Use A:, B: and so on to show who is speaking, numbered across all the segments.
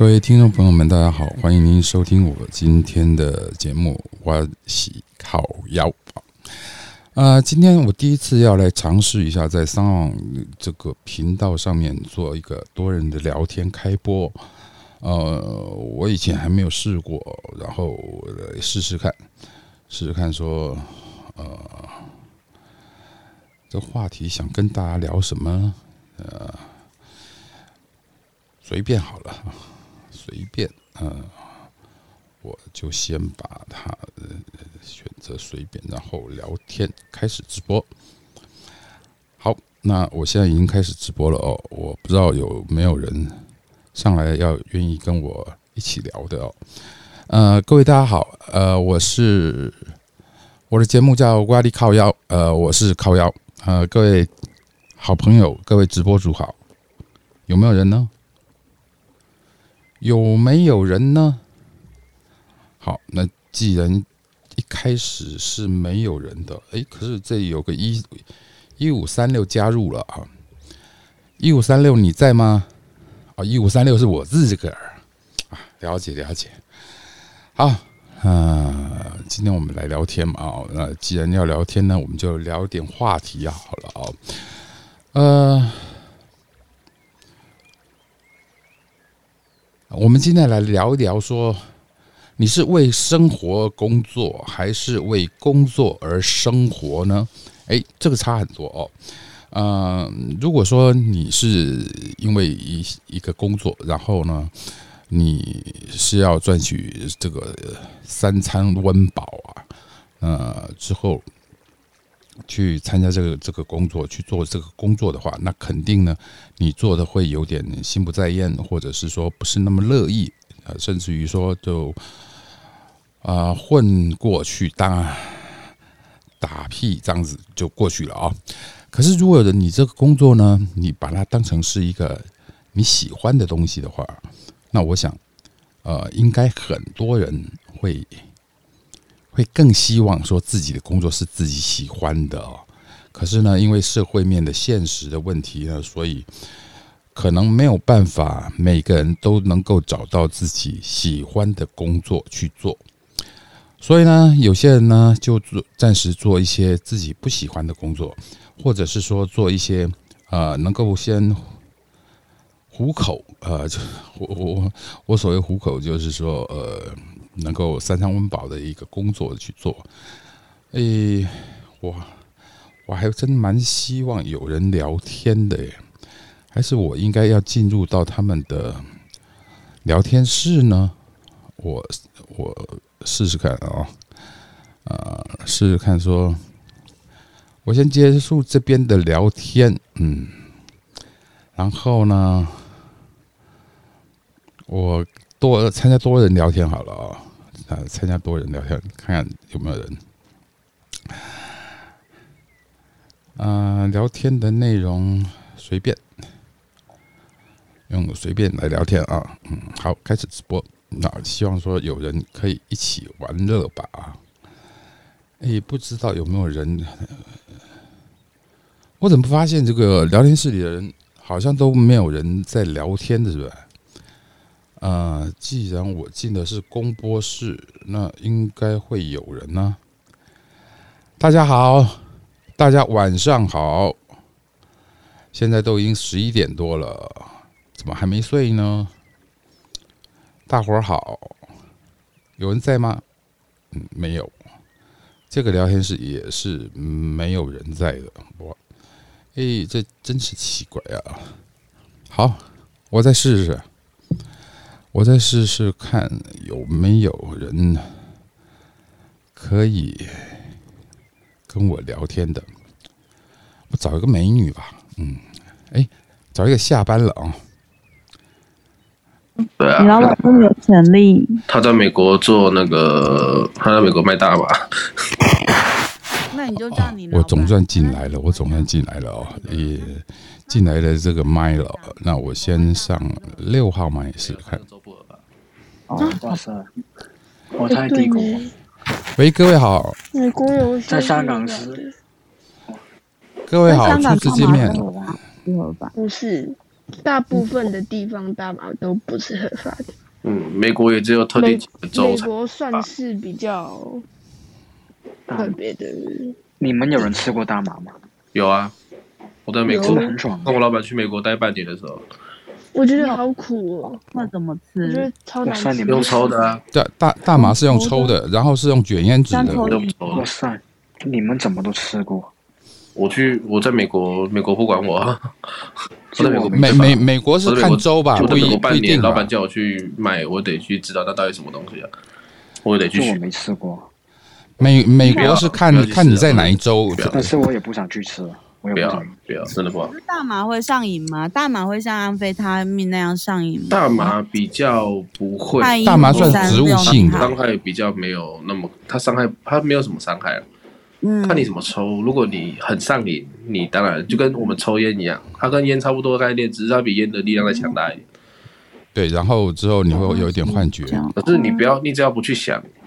A: 各位听众朋友们，大家好，欢迎您收听我今天的节目《我喜烤腰》啊。今天我第一次要来尝试一下，在上这个频道上面做一个多人的聊天开播。呃，我以前还没有试过，然后来试试看，试试看说，呃，这话题想跟大家聊什么？呃，随便好了，随便，嗯，我就先把它呃选择随便，然后聊天开始直播。好，那我现在已经开始直播了哦，我不知道有没有人。上来要愿意跟我一起聊的哦，呃，各位大家好，呃，我是我的节目叫瓜力靠腰，呃，我是靠腰，呃，各位好朋友，各位直播主好，有没有人呢？有没有人呢？好，那既然一开始是没有人的，哎，可是这有个一一五三六加入了啊，一五三六你在吗？啊一五三六是我自个儿啊，了解了解。好，嗯，今天我们来聊天嘛啊，那既然要聊天呢，我们就聊点话题好了啊。呃，我们今天来聊一聊，说你是为生活工作，还是为工作而生活呢？哎，这个差很多哦。嗯，如果说你是因为一一个工作，然后呢，你是要赚取这个三餐温饱啊，呃，之后去参加这个这个工作去做这个工作的话，那肯定呢，你做的会有点心不在焉，或者是说不是那么乐意啊，甚至于说就啊混过去当打屁这样子就过去了啊。可是，如果的你这个工作呢，你把它当成是一个你喜欢的东西的话，那我想，呃，应该很多人会会更希望说自己的工作是自己喜欢的。可是呢，因为社会面的现实的问题呢，所以可能没有办法每个人都能够找到自己喜欢的工作去做。所以呢，有些人呢就做暂时做一些自己不喜欢的工作。或者是说做一些呃能够先糊口呃，我我我所谓糊口就是说呃能够三餐温饱的一个工作去做。诶，我我还真蛮希望有人聊天的耶，还是我应该要进入到他们的聊天室呢？我我试试看啊，呃，试试看说。我先结束这边的聊天，嗯，然后呢，我多参加多人聊天好了啊，啊，参加多人聊天，看看有没有人。啊，聊天的内容随便，用随便来聊天啊，嗯，好，开始直播，那希望说有人可以一起玩乐吧啊，哎，不知道有没有人。我怎么发现这个聊天室里的人好像都没有人在聊天的，是吧？呃，既然我进的是公播室，那应该会有人呢。大家好，大家晚上好。现在都已经十一点多了，怎么还没睡呢？大伙儿好，有人在吗？嗯，没有。这个聊天室也是没有人在的，我。哎，这真是奇怪啊！好，我再试试，我再试试看有没有人可以跟我聊天的。我找一个美女吧，嗯，哎，找一个下班了啊。
B: 对啊，
C: 你老板这么有潜力。
B: 他在美国做那个，他在美国卖大麻。
C: 那你就叫你
A: 我总算进来了，我总算进来了哦，也进来了这个麦了。那我先上六号麦试看。
D: 哦，哇塞，我太低谷。
A: 喂，各位好。
C: 美国有
D: 在香港是。
A: 各位好，初次见面。
C: 不是。
E: 大部分的地方大麻都不是合法的。
B: 嗯，美国也只有特定州才。
E: 美国算是比较特别的。
D: 你们有人吃过大麻吗？
B: 有啊，我在美国
D: 很爽。
B: 跟我老板去美国待半年的时候，
E: 我觉得好苦哦。
C: 那怎么吃
E: 我觉
C: 吃？
E: 得超难吃。
B: 用抽的啊，
A: 大大大麻是用抽的，然后是用卷烟纸的。
D: 哇塞，你们怎么都吃过？
B: 我去，我在美国，美国不管我啊，我在美国
D: 我
A: 美美美国是
B: 我在美国
A: 看州吧，
B: 就在美
A: 不一不
B: 国半年，
A: 一定
B: 老板。叫我去买，我得去知道那到底什么东西啊，我得去
D: 我没吃过，
A: 美美国是看看你在哪一州，
B: 不要
D: 但是我也不想去吃，我也
B: 不要不要，真的不好。
C: 大麻会上瘾吗？大麻会像安非他命那样上瘾吗？
B: 大麻比较不会，
A: 大麻算植物性的
B: 伤害比较没有那么，它伤害它没有什么伤害啊，
C: 嗯，
B: 看你怎么抽。如果你很上瘾，你当然就跟我们抽烟一样，它跟烟差不多的概念，只是它比烟的力量再强大一点。
A: 对，然后之后你会有一点幻觉
B: 可是你不要，你只要不去想，
C: 嗯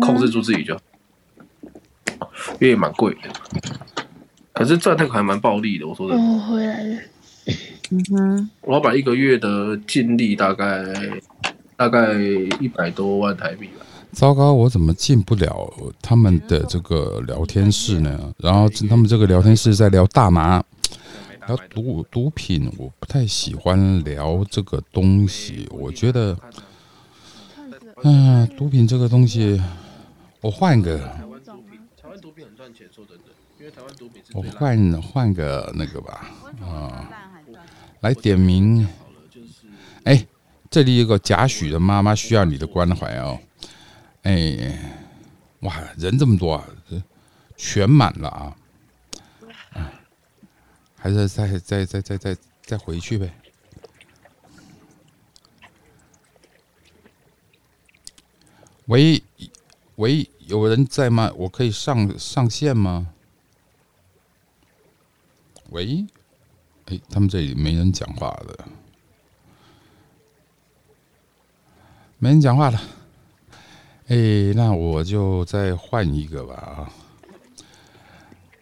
B: 控制住自己就好，因为也蛮贵的。可是赚那个还蛮暴利的，我说的。
E: 我，回来了。
C: 嗯哼，
B: 我老板一个月的净利大概大概一百多万台币吧。
A: 糟糕，我怎么进不了他们的这个聊天室呢？然后他们这个聊天室在聊大麻，聊毒毒品，我不太喜欢聊这个东西。我觉得，嗯、毒品这个东西，我换个，
B: 台湾毒品，台湾毒品很赚钱，说真的，因为台湾毒品是
A: 我换换个那个吧，啊来点名。哎，这里有个贾诩的妈妈需要你的关怀哦。哎，哇，人这么多啊，这全满了啊！啊，还是再再再再再再回去呗。喂喂，有人在吗？我可以上上线吗？喂，哎，他们这里没人讲话的，没人讲话了。哎，那我就再换一个吧啊！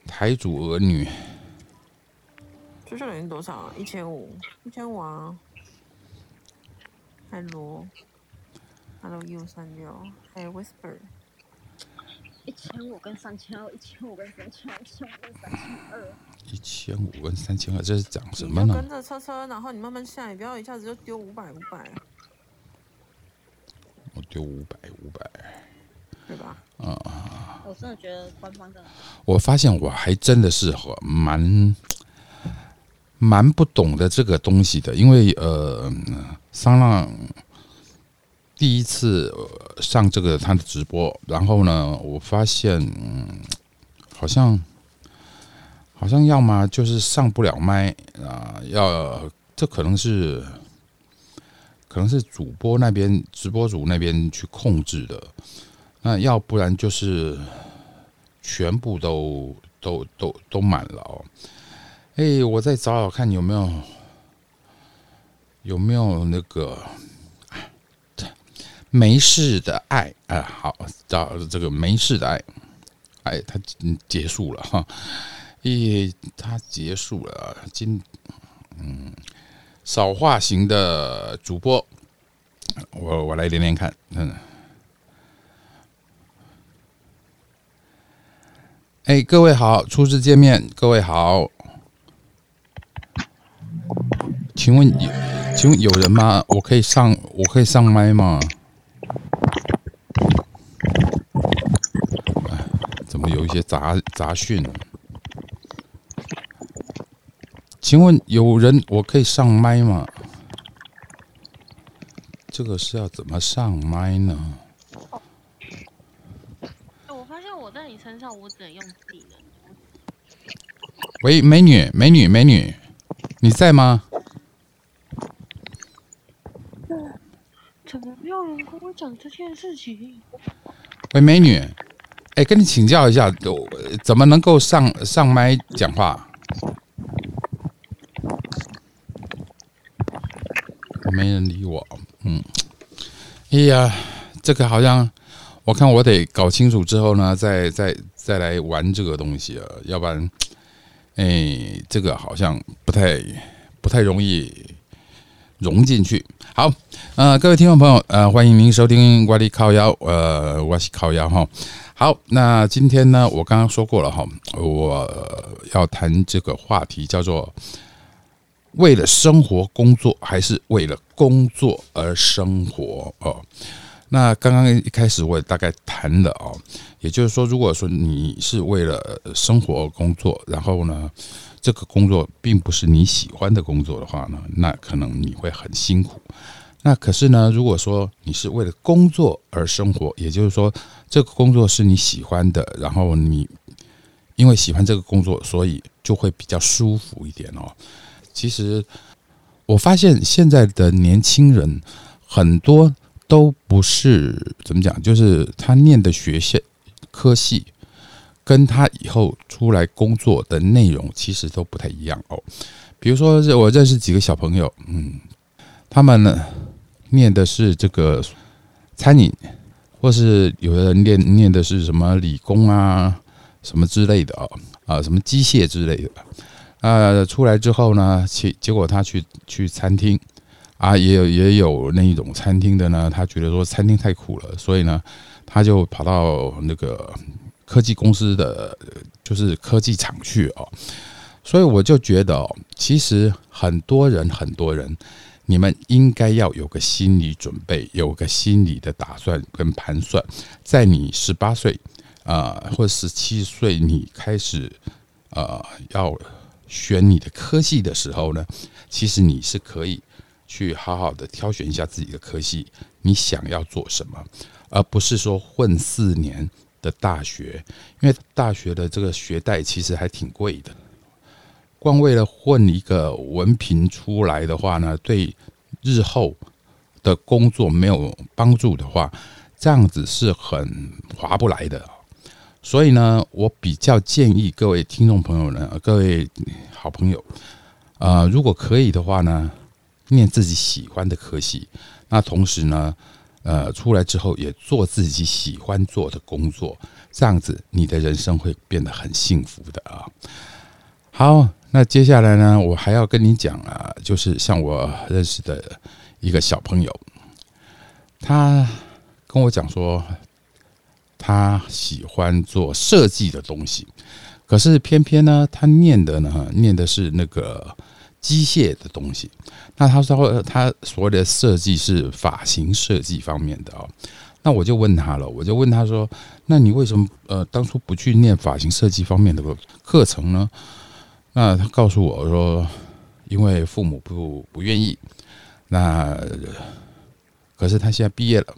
A: 台主儿女，
F: 追求人是多少？一千五，一千五啊。海螺 Hello，Hello U 三六，还有 Whisper，
G: 一千五跟三千二，一千五跟三千二，一千五跟三千二。
A: 一千五跟三千二，这是讲什么呢
F: 跟？着车车，然后你慢慢下，你不要一下子就丢五百五百，
A: 我丢五百五百。
F: 对吧？
G: 啊我真的觉得官方真的
A: 我发现我还真的是很蛮蛮不懂得这个东西的，因为呃，商浪第一次上这个他的直播，然后呢，我发现嗯，好像好像要么就是上不了麦啊、要这可能是可能是主播那边直播主那边去控制的，那要不然就是。全部都都都都满了哦。哎，我再找找看有没有有没有那个没事的爱啊、好，找这个没事的爱，哎，它结束了哈，咦，它结束了，今嗯少话型的主播，我我来连连看，嗯。哎，各位好，初次见面，各位好，请问有，请问有人吗？我可以上，我可以上麦吗？哎怎么有一些杂杂讯？请问有人我可以上麦吗？这个是要怎么上麦呢？
G: 我发现我在你身上，我只能用技能。
A: 喂，美女，美女，美女，你在吗？
G: 怎么没有人跟我讲这件事情？
A: 喂，美女，哎，跟你请教一下，怎么能够上上麦讲话？没人理我，嗯，哎呀，这个好像我看我得搞清楚之后呢，再再再来玩这个东西啊，要不然，哎，这个好像不太不太容易融进去。好，呃，各位听众朋友，呃，欢迎您收听我的靠腰，呃，我是靠腰哈。好，那今天呢，我刚刚说过了哈，我要谈这个话题叫做为了生活工作，还是为了工作而生活哦。那刚刚一开始我也大概谈了哦，也就是说，如果说你是为了生活工作，然后呢，这个工作并不是你喜欢的工作的话呢，那可能你会很辛苦。那可是呢，如果说你是为了工作而生活，也就是说，这个工作是你喜欢的，然后你因为喜欢这个工作，所以就会比较舒服一点哦。其实我发现现在的年轻人很多。都不是怎么讲，就是他念的学校科系，跟他以后出来工作的内容其实都不太一样哦。比如说，我认识几个小朋友，嗯，他们呢念的是这个餐饮，或是有的人念念的是什么理工啊，什么之类的哦，啊，什么机械之类的，啊，出来之后呢，结结果他去去餐厅。啊，也有也有那一种餐厅的呢，他觉得说餐厅太苦了，所以呢，他就跑到那个科技公司的，就是科技厂去哦。所以我就觉得，其实很多人很多人，你们应该要有个心理准备，有个心理的打算跟盘算，在你十八岁啊，或十七岁你开始呃要选你的科系的时候呢，其实你是可以。去好好的挑选一下自己的科系，你想要做什么，而不是说混四年的大学，因为大学的这个学贷其实还挺贵的。光为了混一个文凭出来的话呢，对日后的工作没有帮助的话，这样子是很划不来的。所以呢，我比较建议各位听众朋友呢，各位好朋友，呃，如果可以的话呢。念自己喜欢的科系，那同时呢，呃，出来之后也做自己喜欢做的工作，这样子你的人生会变得很幸福的啊。好，那接下来呢，我还要跟你讲啊，就是像我认识的一个小朋友，他跟我讲说，他喜欢做设计的东西，可是偏偏呢，他念的呢，念的是那个。机械的东西，那他说他所谓的设计是发型设计方面的哦。那我就问他了，我就问他说：“那你为什么呃当初不去念发型设计方面的课程呢？”那他告诉我说：“因为父母不不愿意。”那可是他现在毕业了，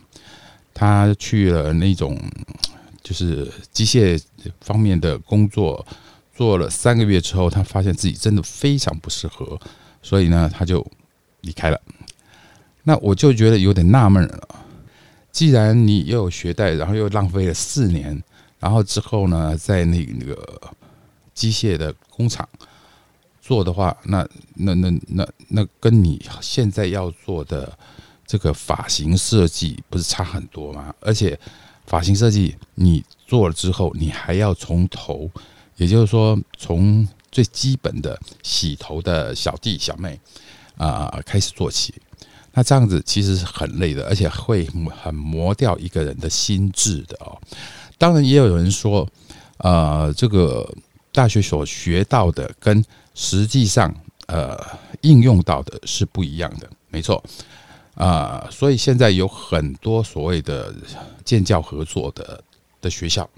A: 他去了那种就是机械方面的工作。做了三个月之后，他发现自己真的非常不适合，所以呢，他就离开了。那我就觉得有点纳闷了。既然你又有学贷，然后又浪费了四年，然后之后呢，在那那个机械的工厂做的话，那那那那那跟你现在要做的这个发型设计不是差很多吗？而且发型设计你做了之后，你还要从头。也就是说，从最基本的洗头的小弟小妹啊开始做起，那这样子其实是很累的，而且会很磨掉一个人的心智的哦。当然，也有人说，呃，这个大学所学到的跟实际上呃应用到的是不一样的，没错啊。所以现在有很多所谓的建教合作的的学校，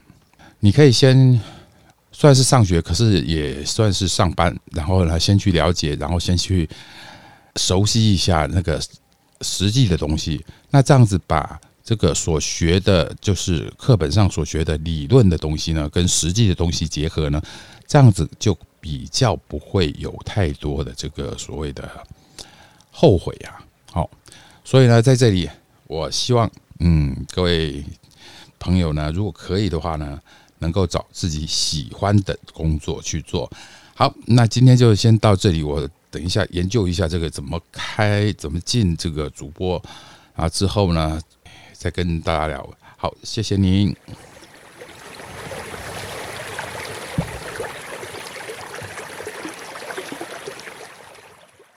A: 你可以先。算是上学，可是也算是上班。然后呢，先去了解，然后先去熟悉一下那个实际的东西。那这样子把这个所学的，就是课本上所学的理论的东西呢，跟实际的东西结合呢，这样子就比较不会有太多的这个所谓的后悔啊。好，所以呢，在这里，我希望，嗯，各位朋友呢，如果可以的话呢。能够找自己喜欢的工作去做。好，那今天就先到这里。我等一下研究一下这个怎么开、怎么进这个主播啊，之后呢再跟大家聊。好，谢谢您。